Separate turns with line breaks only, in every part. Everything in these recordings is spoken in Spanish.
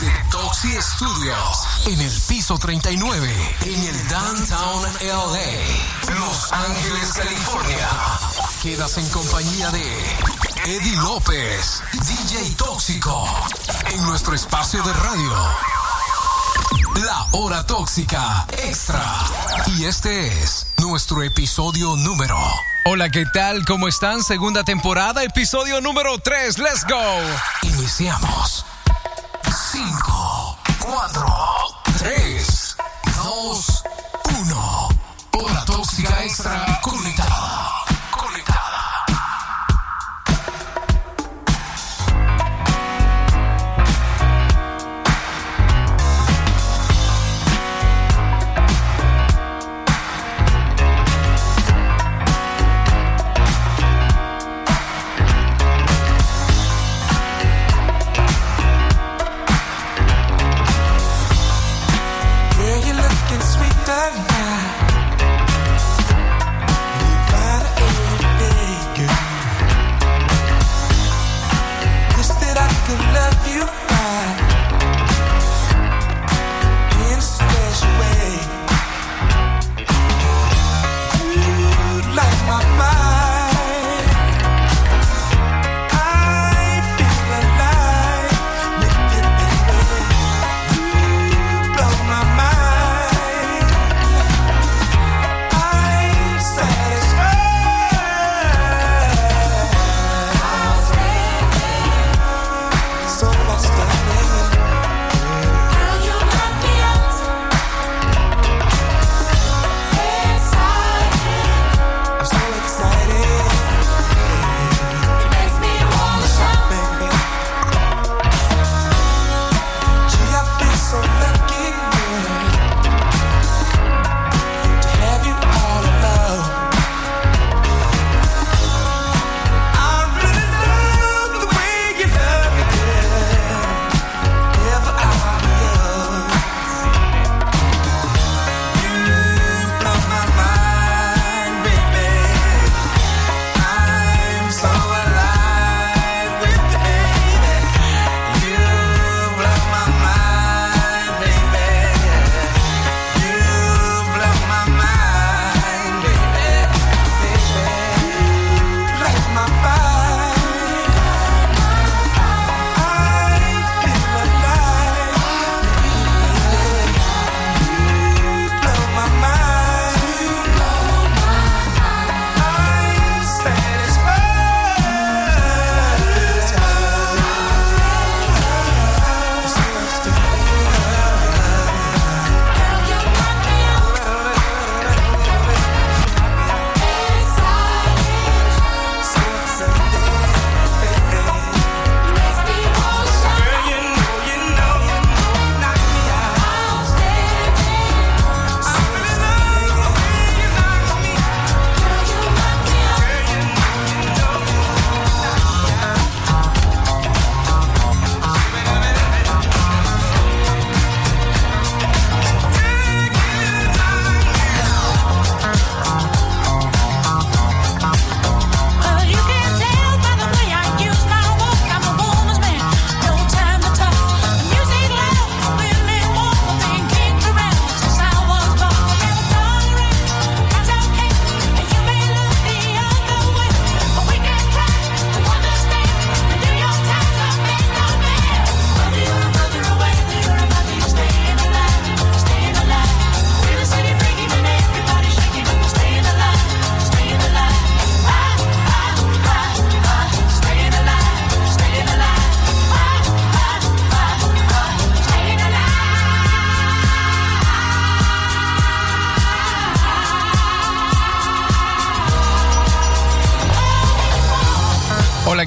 desde Toxi Studios, en el piso 39, en el Downtown LA, Los Ángeles, California. Quedas en compañía de Eddie López, DJ Tóxico, en nuestro espacio de radio. La hora tóxica extra. Y este es nuestro episodio número.
Hola, ¿qué tal? ¿Cómo están? Segunda temporada, episodio número 3. Let's go.
Iniciamos. 5, 4, 3, 2, 1. Hora tóxica extra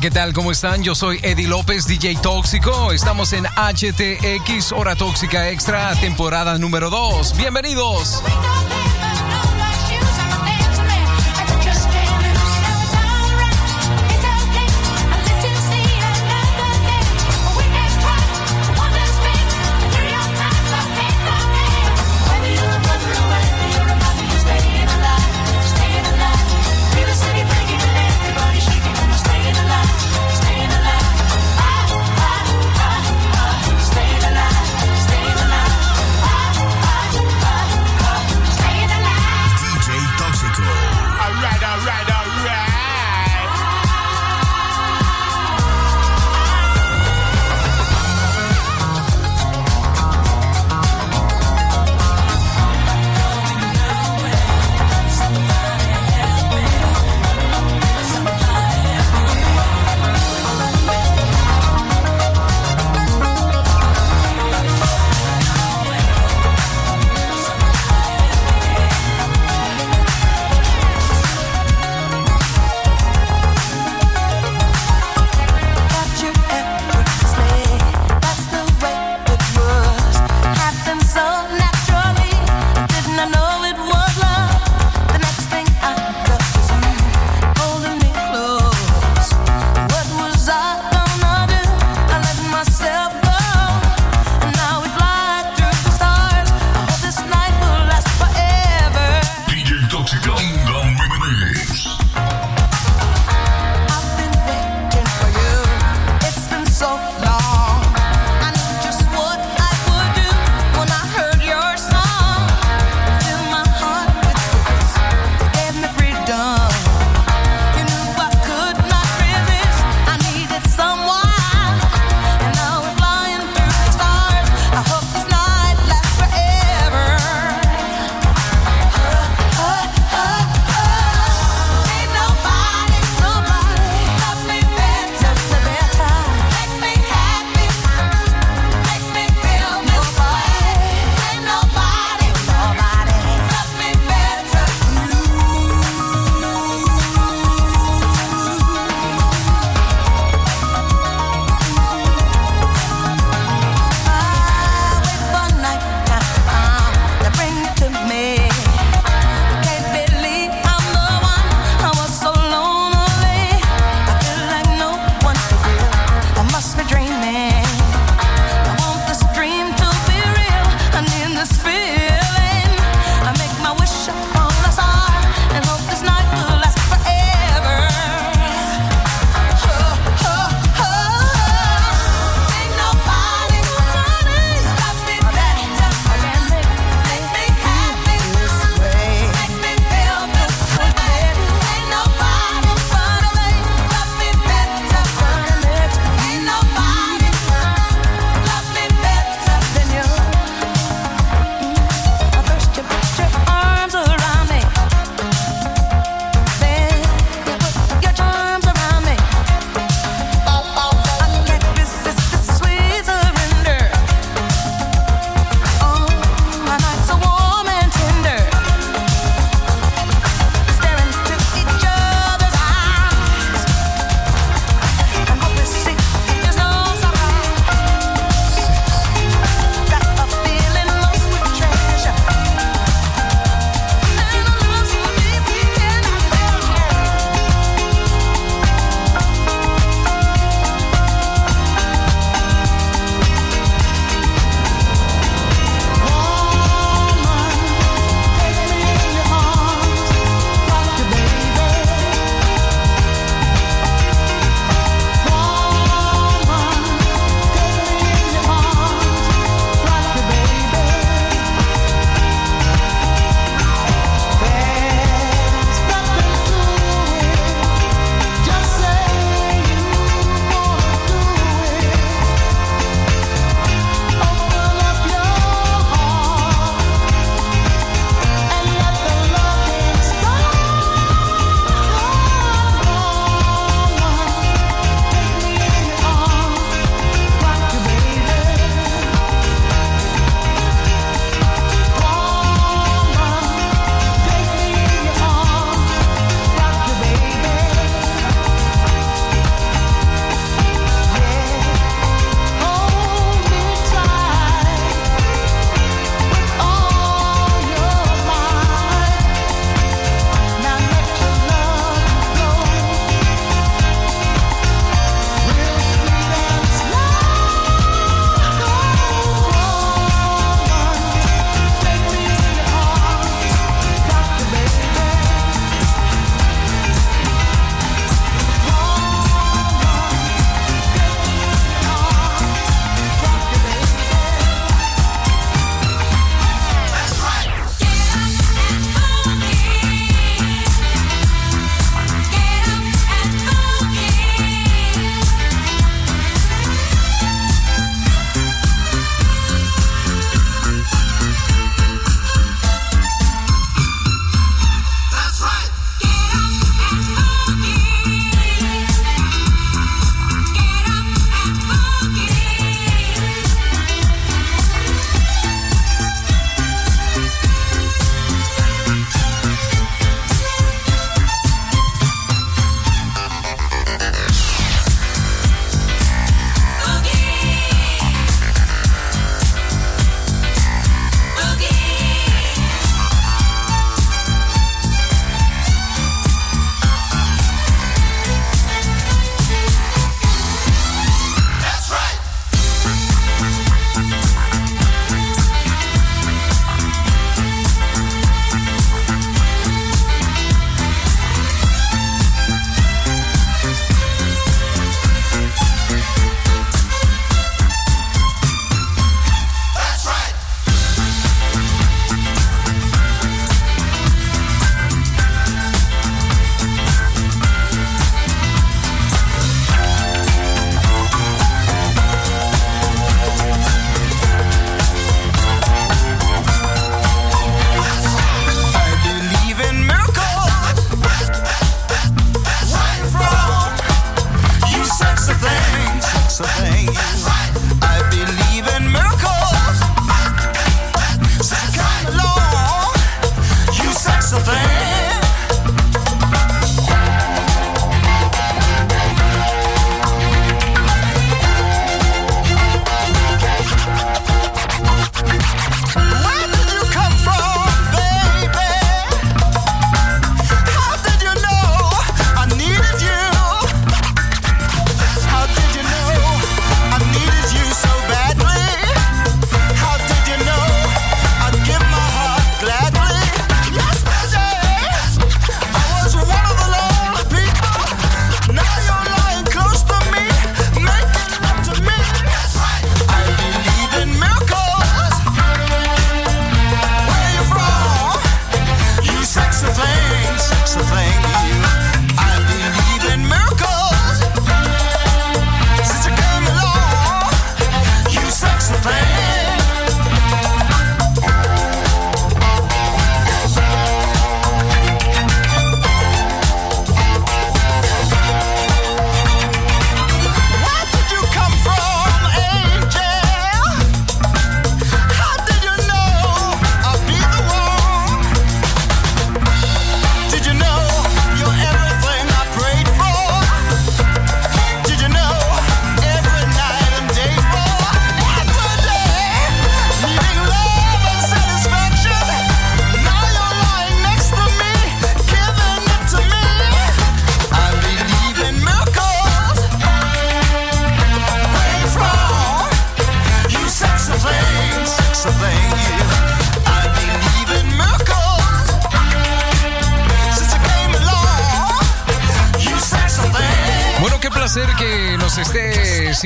¿qué tal? ¿Cómo están? Yo soy Eddie López, DJ Tóxico. Estamos en HTX, Hora Tóxica Extra, temporada número 2. Bienvenidos.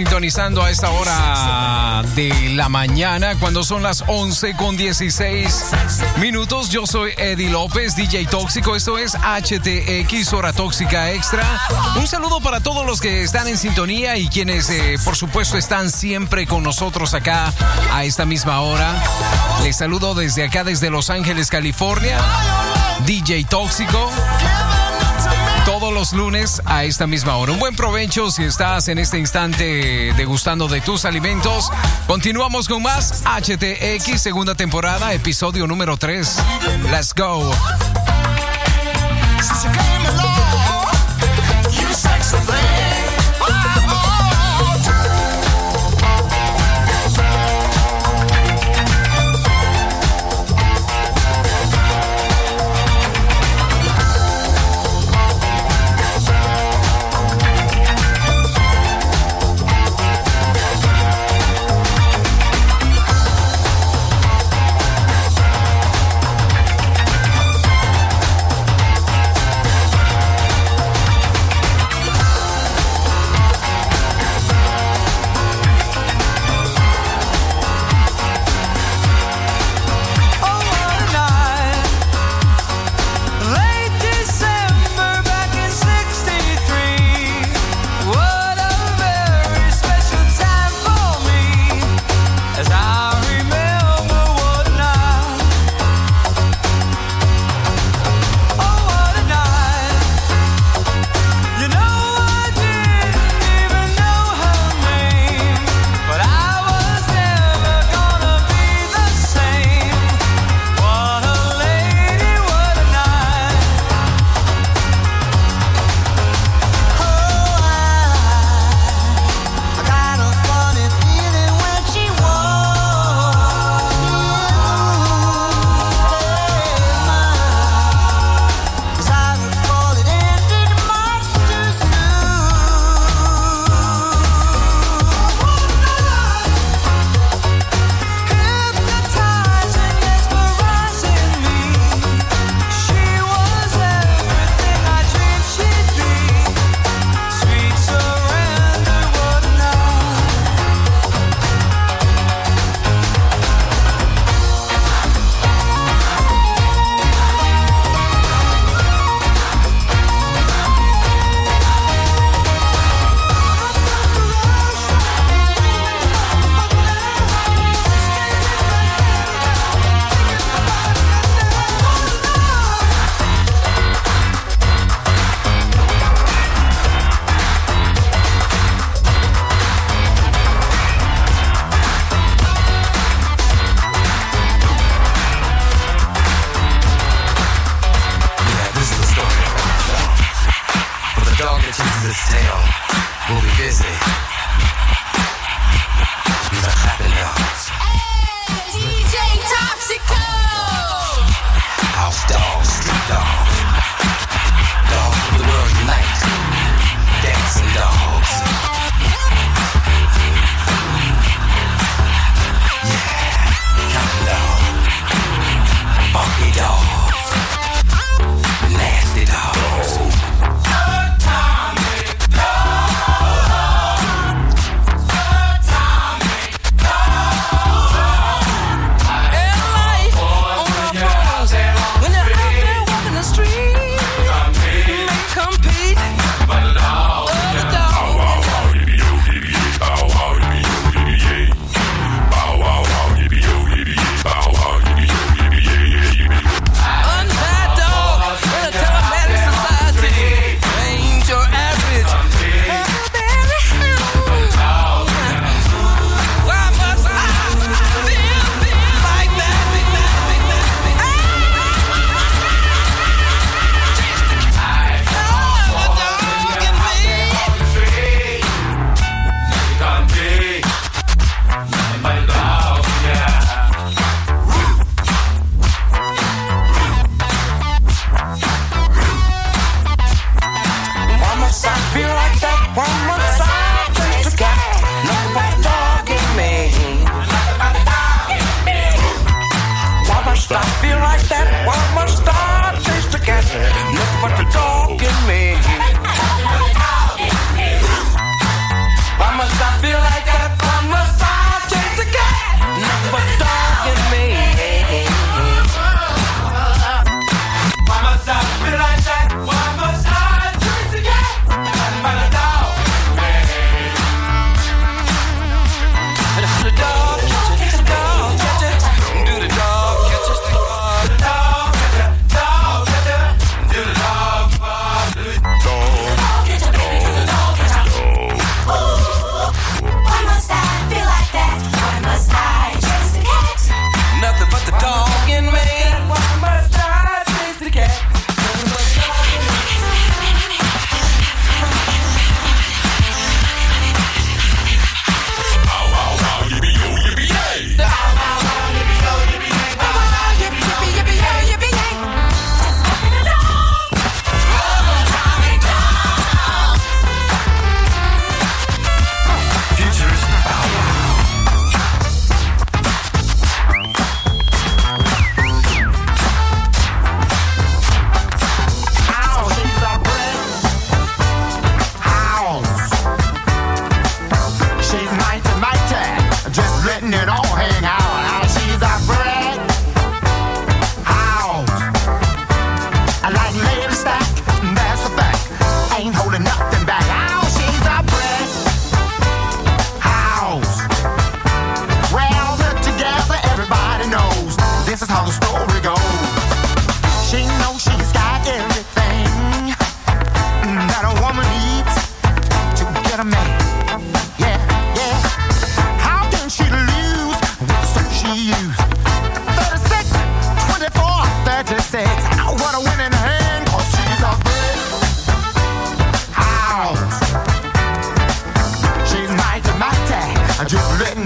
Sintonizando a esta hora de la mañana, cuando son las 11 con 16 minutos. Yo soy Eddie López, DJ Tóxico. Esto es HTX, Hora Tóxica Extra. Un saludo para todos los que están en sintonía y quienes, eh, por supuesto, están siempre con nosotros acá a esta misma hora. Les saludo desde acá, desde Los Ángeles, California. DJ Tóxico todos los lunes a esta misma hora. Un buen provecho si estás en este instante degustando de tus alimentos. Continuamos con más HTX, segunda temporada, episodio número 3. Let's go.
Hey,
DJ Toxico!
House Dogs, Street Dogs.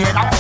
it.
I'm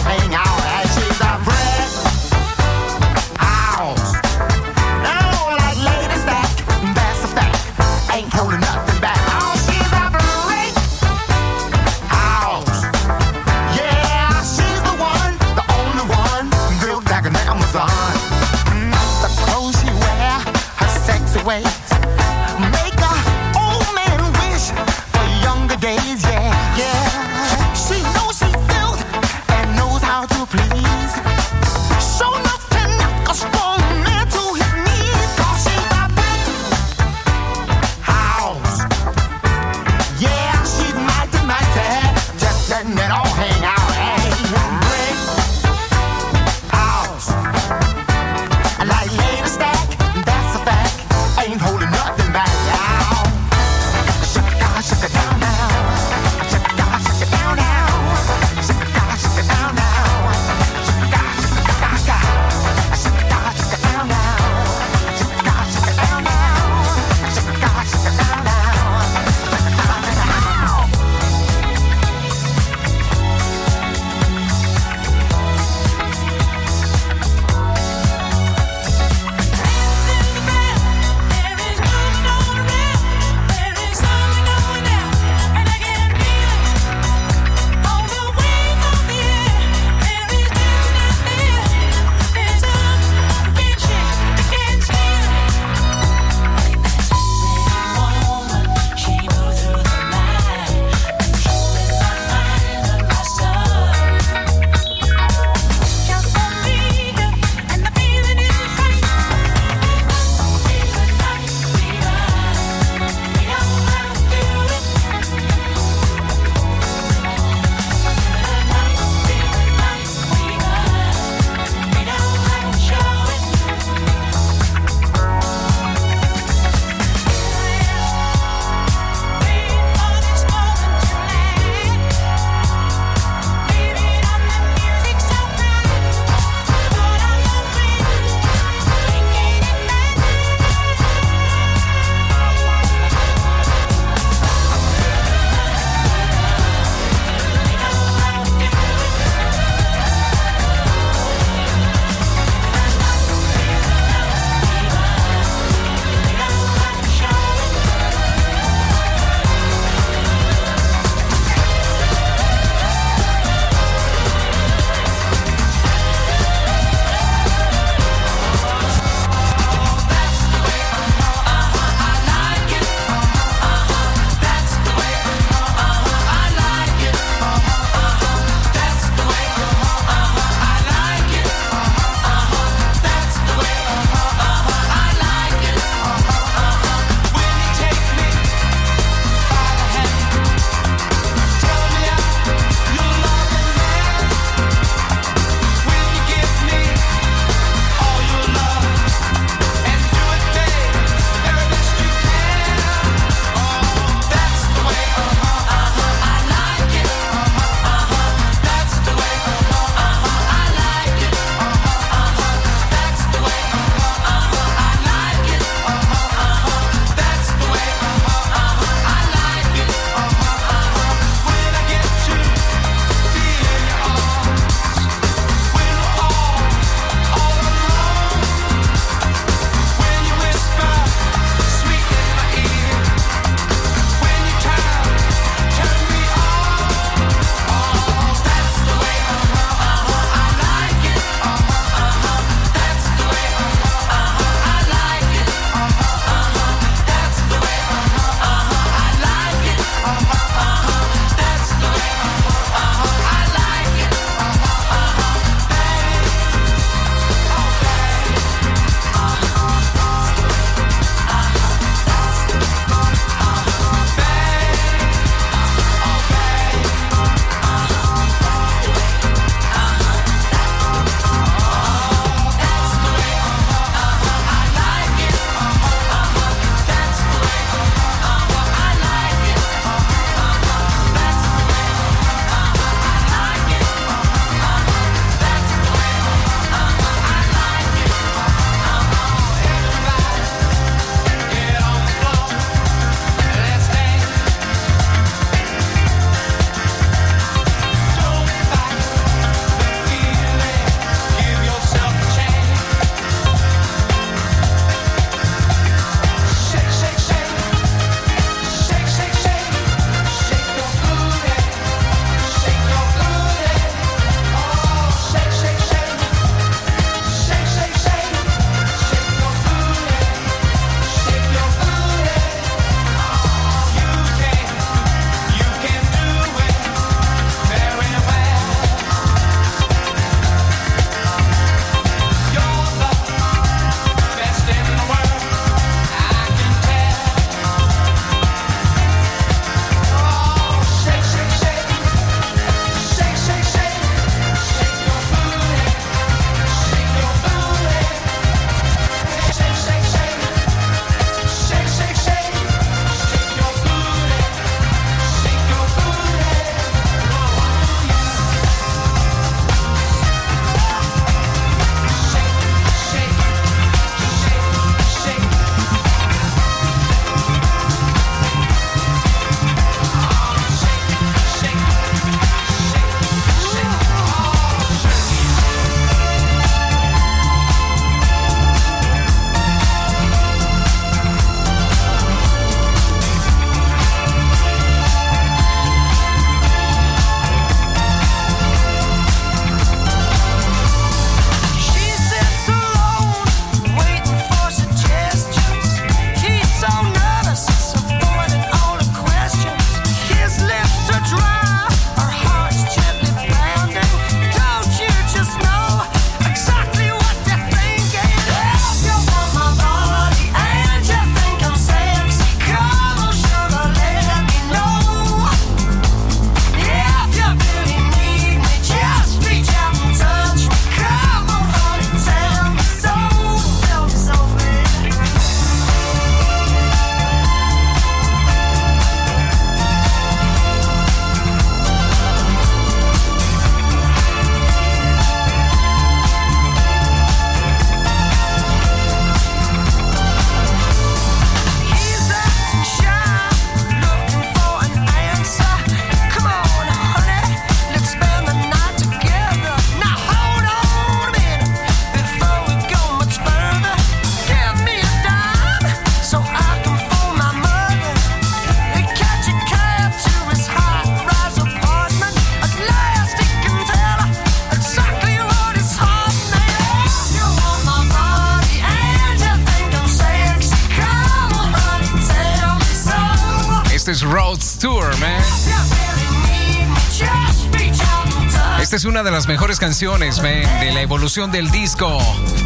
Es una de las mejores canciones, de la evolución del disco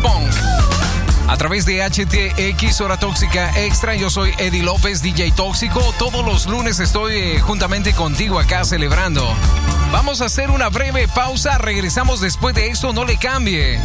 punk. A través de HTX Hora Tóxica Extra, yo soy Eddie López, DJ Tóxico. Todos los lunes estoy eh, juntamente contigo acá celebrando. Vamos a hacer una breve pausa, regresamos después de esto, no le cambie.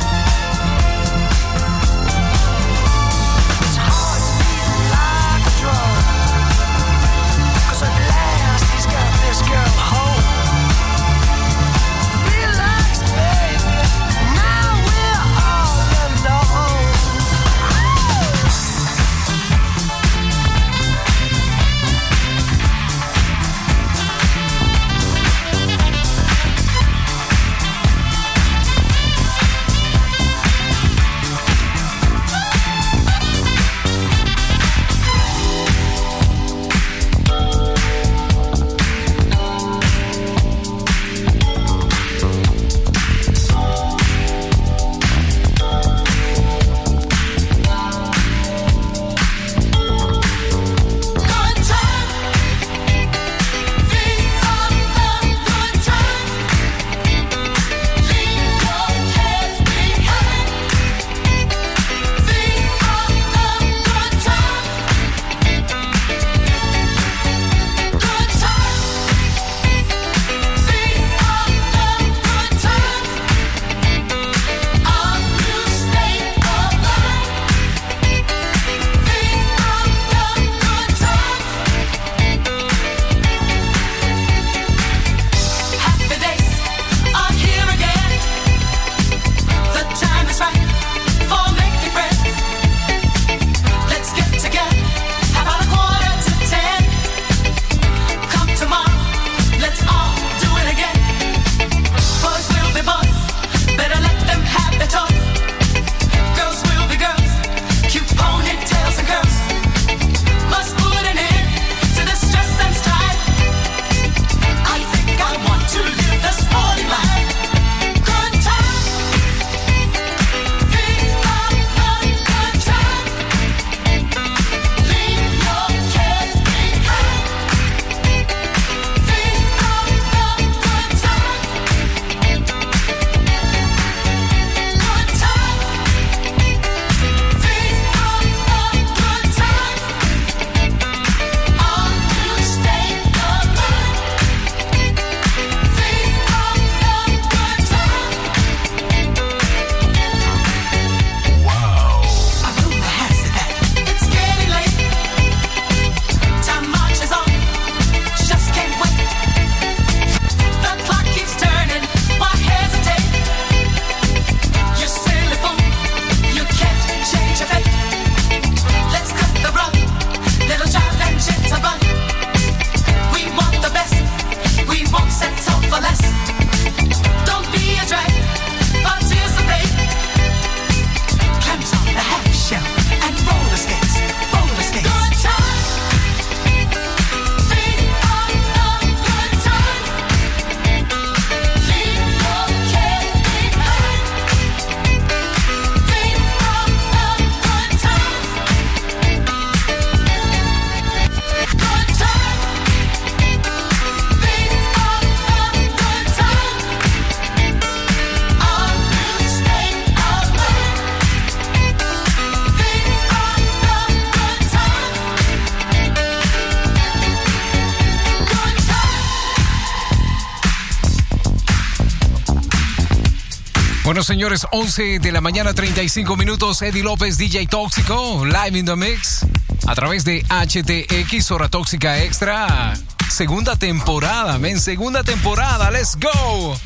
señores, 11 de la mañana, 35 minutos. Eddie López, DJ Tóxico, live in the mix. A través de HTX, Hora Tóxica Extra. Segunda temporada, men. Segunda temporada. Let's go.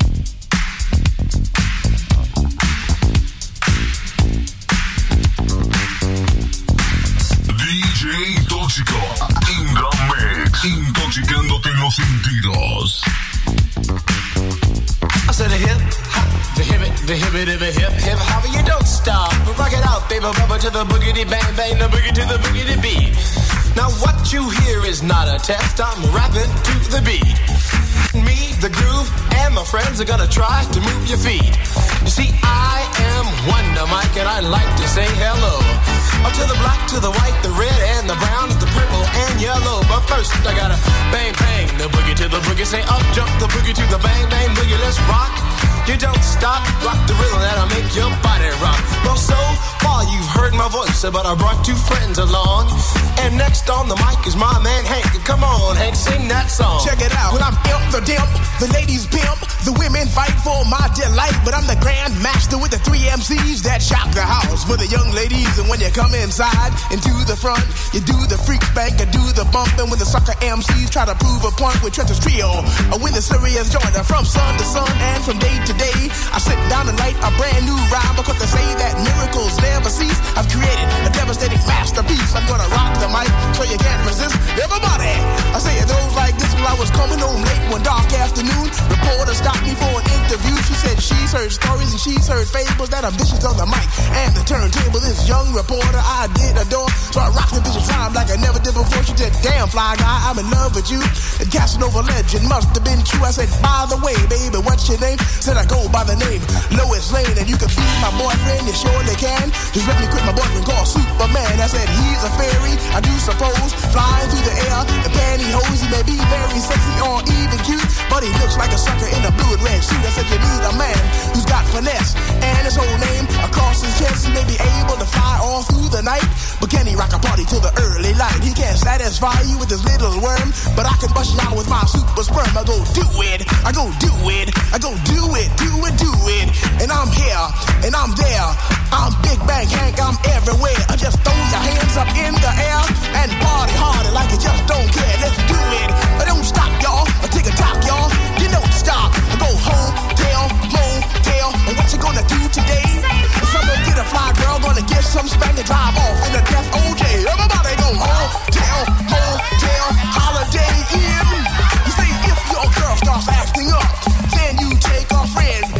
DJ Tóxico, in the mix. Intoxicándote los sentidos.
I said a. The hip it, the hip it, the hip hip hopper, you don't stop. Rock it out, baby, rubber to the boogity bang bang, the boogie to the boogity beat. Now what you hear is not a test. I'm rapping to the beat the groove, and my friends are gonna try to move your feet. You see, I am Wonder Mike, and I like to say hello. Up to the black, to the white, the red, and the brown, the purple, and yellow. But first, I gotta bang, bang, the boogie to the boogie. Say up, jump the boogie to the bang, bang, boogie. Let's rock. You don't stop, rock the rhythm that'll make your body rock. Well, so far you've heard my voice, but I brought two friends along. And next on the mic is my man Hank. Come on, Hank, sing that song.
The ladies bim, the women fight for my delight. But I'm the grand master with the three MCs that shock the house for the young ladies. And when you come inside into the front, you do the freak spank, you do the bump. And when the sucker MCs try to prove a point with Trenton's trio, or when the serious joint from sun to sun and from day to day, I sit down and write a brand new rhyme because they say that miracles never cease. I've created a devastating masterpiece. I'm gonna rock the mic so you can't resist. Everybody, I say it goes like this while I was coming home late one dark afternoon. Reporter stopped me for an interview. She said she's heard stories and she's heard fables that are vicious on the mic and the turntable. This young reporter I did adore, so I rocked the vicious rhyme like I never did before. She said, "Damn fly guy, I'm in love with you." And Casanova legend must have been true. I said, "By the way, baby, what's your name?" Said I go by the name Lois Lane, and you can be my boyfriend. You surely can. Just let me quit my boyfriend called Superman. I said he's a fairy, I do suppose, flying through the air in pantyhose. He may be very sexy or even cute, but he looks like a sucker in a and red suit. I said you need a man who's got finesse and his whole name across his chest. He may be able to fly all through the night, but can he rock a party till the early light? He can't satisfy you with his little worm, but I can bust you out with my super sperm. I go do it, I go do it, I go do it, do it, do it. And I'm here, and I'm there. I'm Big Bang Hank, I'm everywhere. I just throw your hands up in the air and party harder like you just don't care. Let's do it. Don't stop, y'all. I take a top, y'all. Gonna do today? Some gonna get a fly girl, gonna get some spank and drive off in a death OJ. Everybody go home, tell, motel, holiday in. You say if your girl starts acting up, then you take a friend.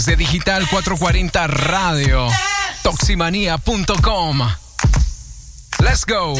Desde Digital 440 Radio, toximanía.com. Let's go.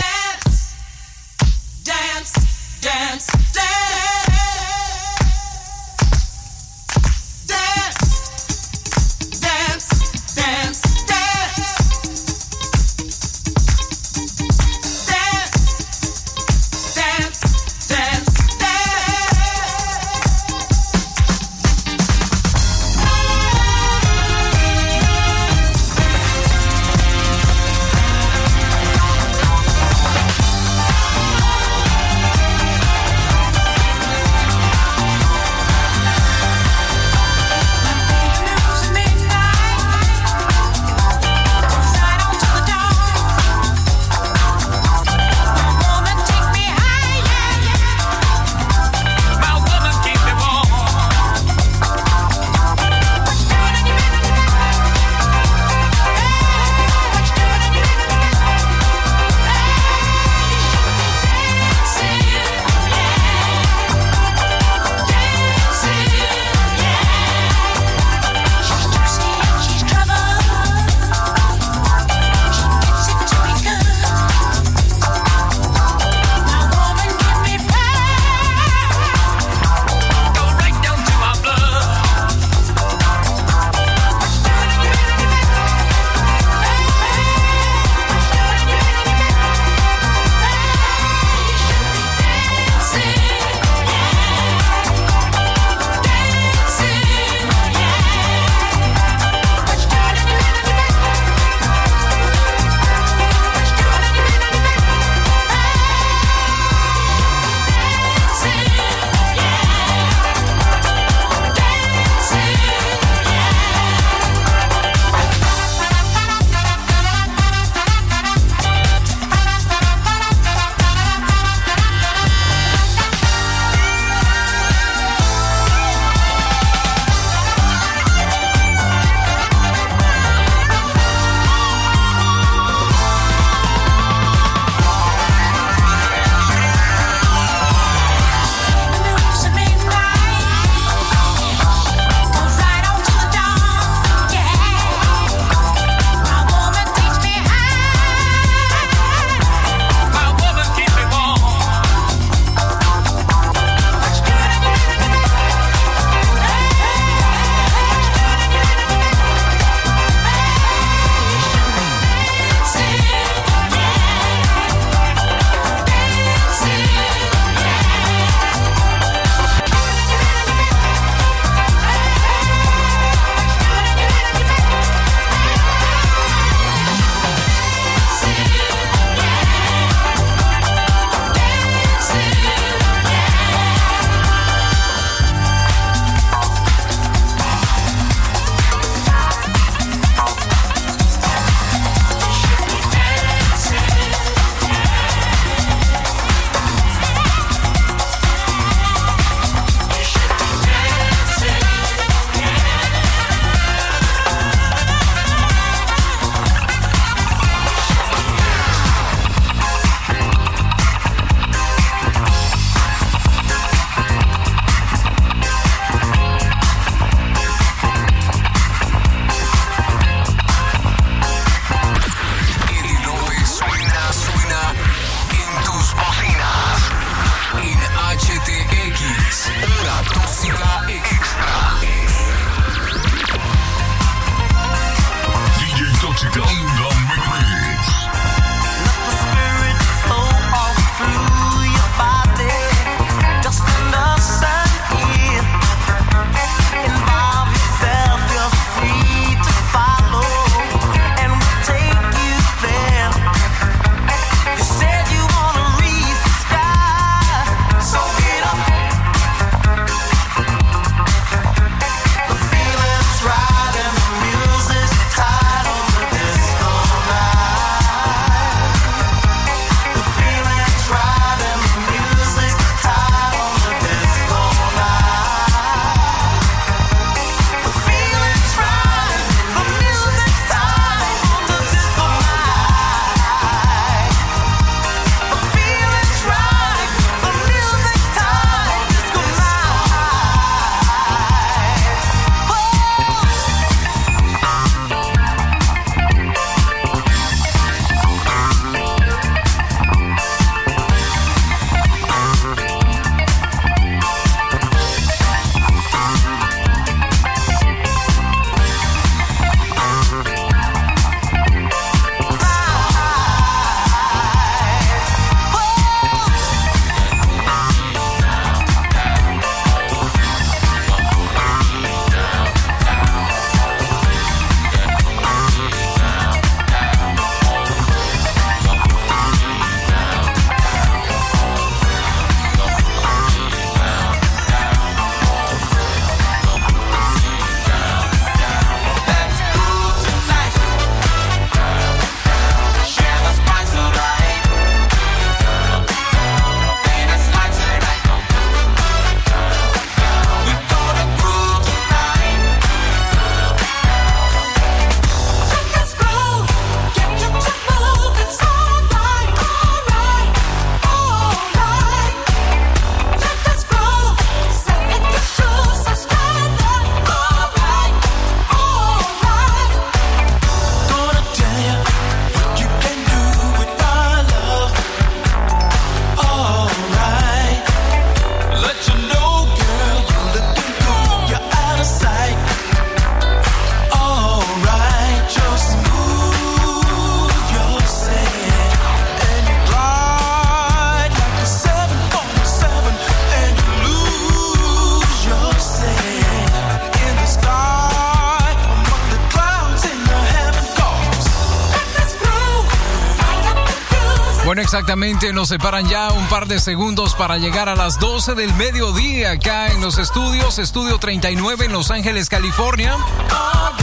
Bueno, exactamente, nos separan ya un par de segundos para llegar a las 12 del mediodía acá en los estudios, Estudio 39 en Los Ángeles, California.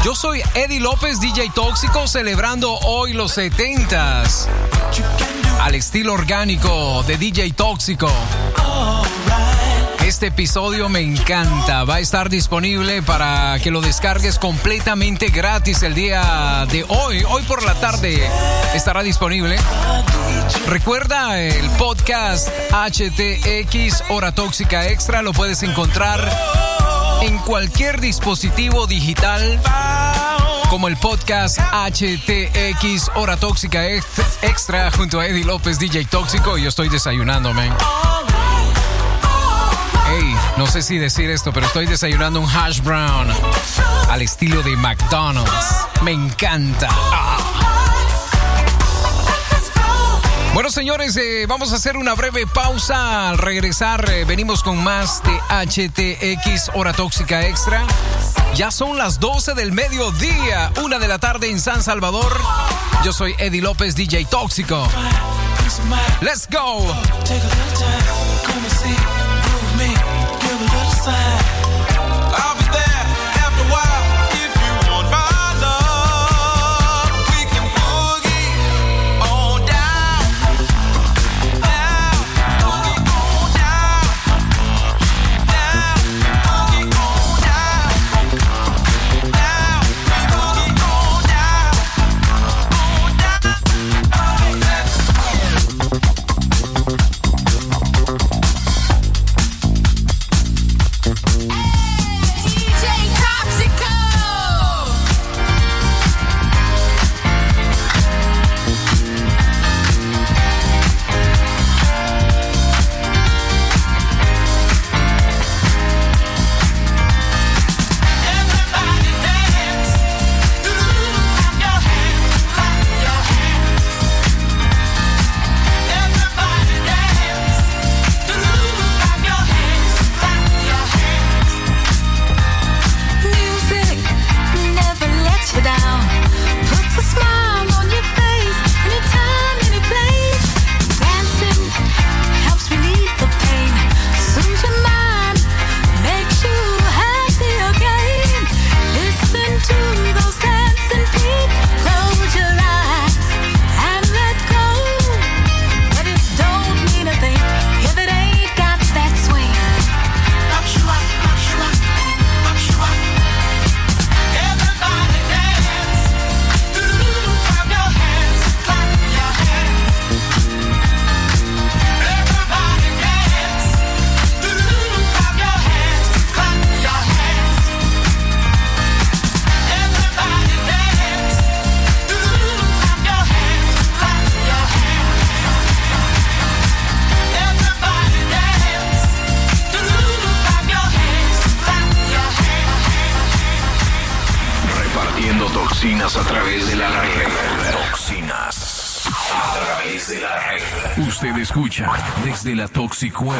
Yo soy Eddie López, DJ Tóxico, celebrando hoy los 70s al estilo orgánico de DJ Tóxico. Este episodio me encanta. Va a estar disponible para que lo descargues completamente gratis el día de hoy. Hoy por la tarde estará disponible. Recuerda el podcast HTX Hora Tóxica Extra. Lo puedes encontrar en cualquier dispositivo digital como el podcast HTX Hora Tóxica Ex- Extra junto a Eddie López, DJ Tóxico. Y yo estoy desayunando, man. No sé si decir esto, pero estoy desayunando un hash brown al estilo de McDonald's. Me encanta. Bueno, señores, eh, vamos a hacer una breve pausa. Al regresar, eh, venimos con más de HTX Hora Tóxica Extra. Ya son las 12 del mediodía, una de la tarde en San Salvador. Yo soy Eddie López, DJ Tóxico. Let's go.
c'est quoi